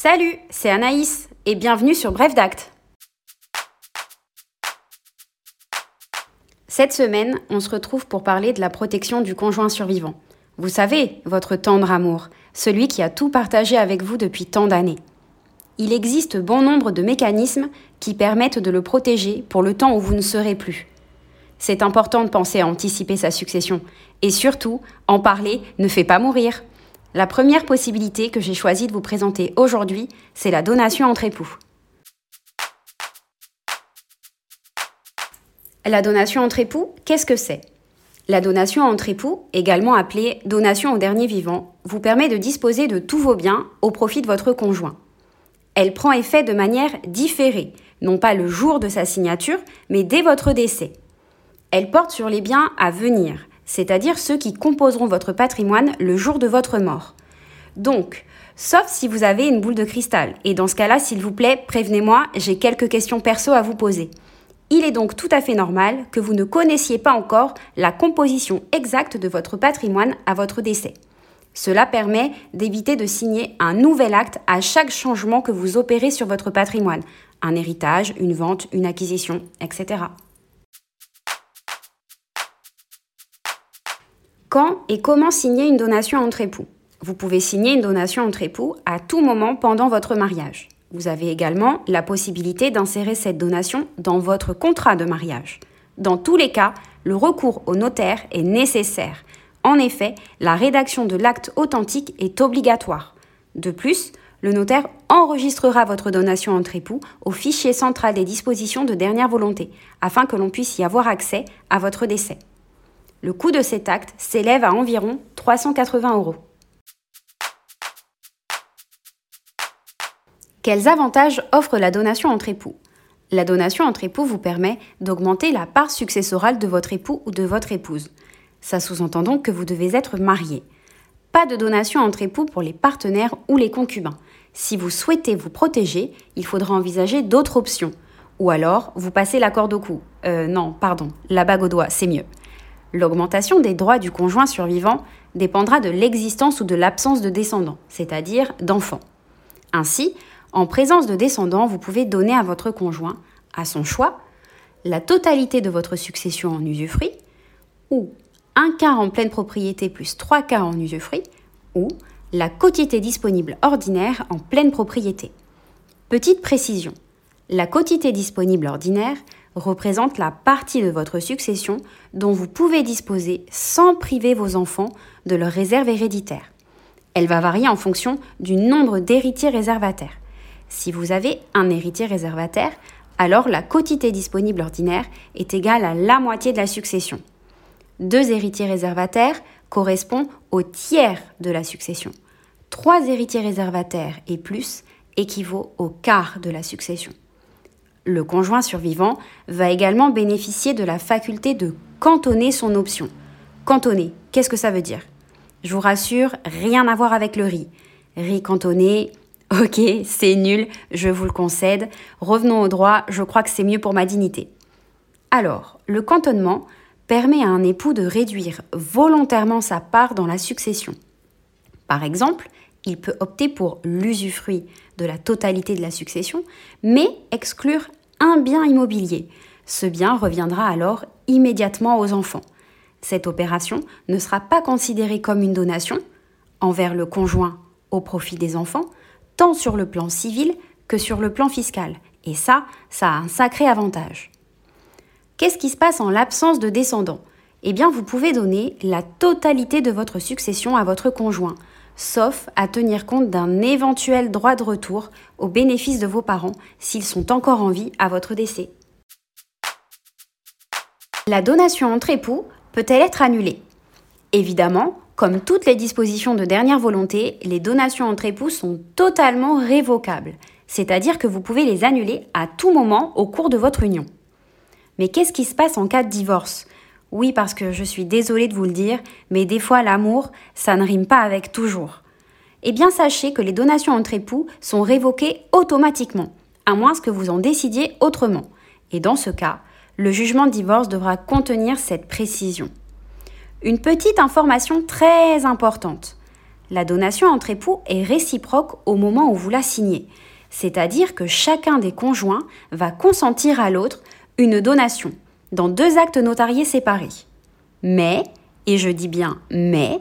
Salut, c'est Anaïs et bienvenue sur Bref d'Acte. Cette semaine, on se retrouve pour parler de la protection du conjoint survivant. Vous savez, votre tendre amour, celui qui a tout partagé avec vous depuis tant d'années. Il existe bon nombre de mécanismes qui permettent de le protéger pour le temps où vous ne serez plus. C'est important de penser à anticiper sa succession. Et surtout, en parler ne fait pas mourir. La première possibilité que j'ai choisi de vous présenter aujourd'hui, c'est la donation entre époux. La donation entre époux, qu'est-ce que c'est? La donation entre époux, également appelée donation au dernier vivant, vous permet de disposer de tous vos biens au profit de votre conjoint. Elle prend effet de manière différée, non pas le jour de sa signature, mais dès votre décès. Elle porte sur les biens à venir, c'est-à-dire ceux qui composeront votre patrimoine le jour de votre mort. Donc, sauf si vous avez une boule de cristal, et dans ce cas-là, s'il vous plaît, prévenez-moi, j'ai quelques questions perso à vous poser. Il est donc tout à fait normal que vous ne connaissiez pas encore la composition exacte de votre patrimoine à votre décès. Cela permet d'éviter de signer un nouvel acte à chaque changement que vous opérez sur votre patrimoine, un héritage, une vente, une acquisition, etc. Quand et comment signer une donation entre époux Vous pouvez signer une donation entre époux à tout moment pendant votre mariage. Vous avez également la possibilité d'insérer cette donation dans votre contrat de mariage. Dans tous les cas, le recours au notaire est nécessaire. En effet, la rédaction de l'acte authentique est obligatoire. De plus, le notaire enregistrera votre donation entre époux au fichier central des dispositions de dernière volonté, afin que l'on puisse y avoir accès à votre décès. Le coût de cet acte s'élève à environ 380 euros. Quels avantages offre la donation entre époux? La donation entre époux vous permet d'augmenter la part successorale de votre époux ou de votre épouse. Ça sous-entend donc que vous devez être marié. Pas de donation entre époux pour les partenaires ou les concubins. Si vous souhaitez vous protéger, il faudra envisager d'autres options. Ou alors, vous passez la corde au cou. Euh, non, pardon, la bague au doigt, c'est mieux. L'augmentation des droits du conjoint survivant dépendra de l'existence ou de l'absence de descendants, c'est-à-dire d'enfants. Ainsi, en présence de descendants, vous pouvez donner à votre conjoint, à son choix, la totalité de votre succession en usufruit, ou un quart en pleine propriété plus trois quarts en usufruit, ou la quotité disponible ordinaire en pleine propriété. Petite précision, la quotité disponible ordinaire représente la partie de votre succession dont vous pouvez disposer sans priver vos enfants de leur réserve héréditaire. Elle va varier en fonction du nombre d'héritiers réservataires. Si vous avez un héritier réservataire, alors la quotité disponible ordinaire est égale à la moitié de la succession. Deux héritiers réservataires correspondent au tiers de la succession. Trois héritiers réservataires et plus équivaut au quart de la succession. Le conjoint survivant va également bénéficier de la faculté de cantonner son option. Cantonner, qu'est-ce que ça veut dire? Je vous rassure, rien à voir avec le riz. Riz cantonné, ok, c'est nul, je vous le concède. Revenons au droit, je crois que c'est mieux pour ma dignité. Alors, le cantonnement permet à un époux de réduire volontairement sa part dans la succession. Par exemple, il peut opter pour l'usufruit de la totalité de la succession, mais exclure un bien immobilier. Ce bien reviendra alors immédiatement aux enfants. Cette opération ne sera pas considérée comme une donation envers le conjoint au profit des enfants, tant sur le plan civil que sur le plan fiscal. Et ça, ça a un sacré avantage. Qu'est-ce qui se passe en l'absence de descendants? Eh bien, vous pouvez donner la totalité de votre succession à votre conjoint, sauf à tenir compte d'un éventuel droit de retour au bénéfice de vos parents s'ils sont encore en vie à votre décès. La donation entre époux peut-elle être annulée? Évidemment, comme toutes les dispositions de dernière volonté, les donations entre époux sont totalement révocables, c'est-à-dire que vous pouvez les annuler à tout moment au cours de votre union. Mais qu'est-ce qui se passe en cas de divorce? Oui, parce que je suis désolée de vous le dire, mais des fois l'amour, ça ne rime pas avec toujours. Eh bien, sachez que les donations entre époux sont révoquées automatiquement, à moins que vous en décidiez autrement. Et dans ce cas, le jugement de divorce devra contenir cette précision. Une petite information très importante. La donation entre époux est réciproque au moment où vous la signez, c'est-à-dire que chacun des conjoints va consentir à l'autre une donation dans deux actes notariés séparés. Mais, et je dis bien mais,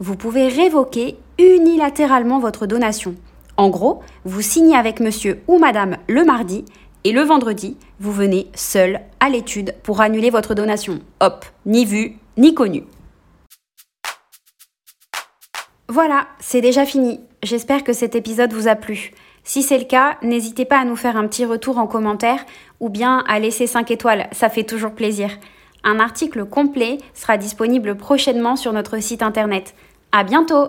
vous pouvez révoquer unilatéralement votre donation. En gros, vous signez avec monsieur ou madame le mardi et le vendredi, vous venez seul à l'étude pour annuler votre donation. Hop, ni vu, ni connu. Voilà, c'est déjà fini. J'espère que cet épisode vous a plu. Si c'est le cas, n'hésitez pas à nous faire un petit retour en commentaire ou bien à laisser 5 étoiles, ça fait toujours plaisir. Un article complet sera disponible prochainement sur notre site internet. À bientôt!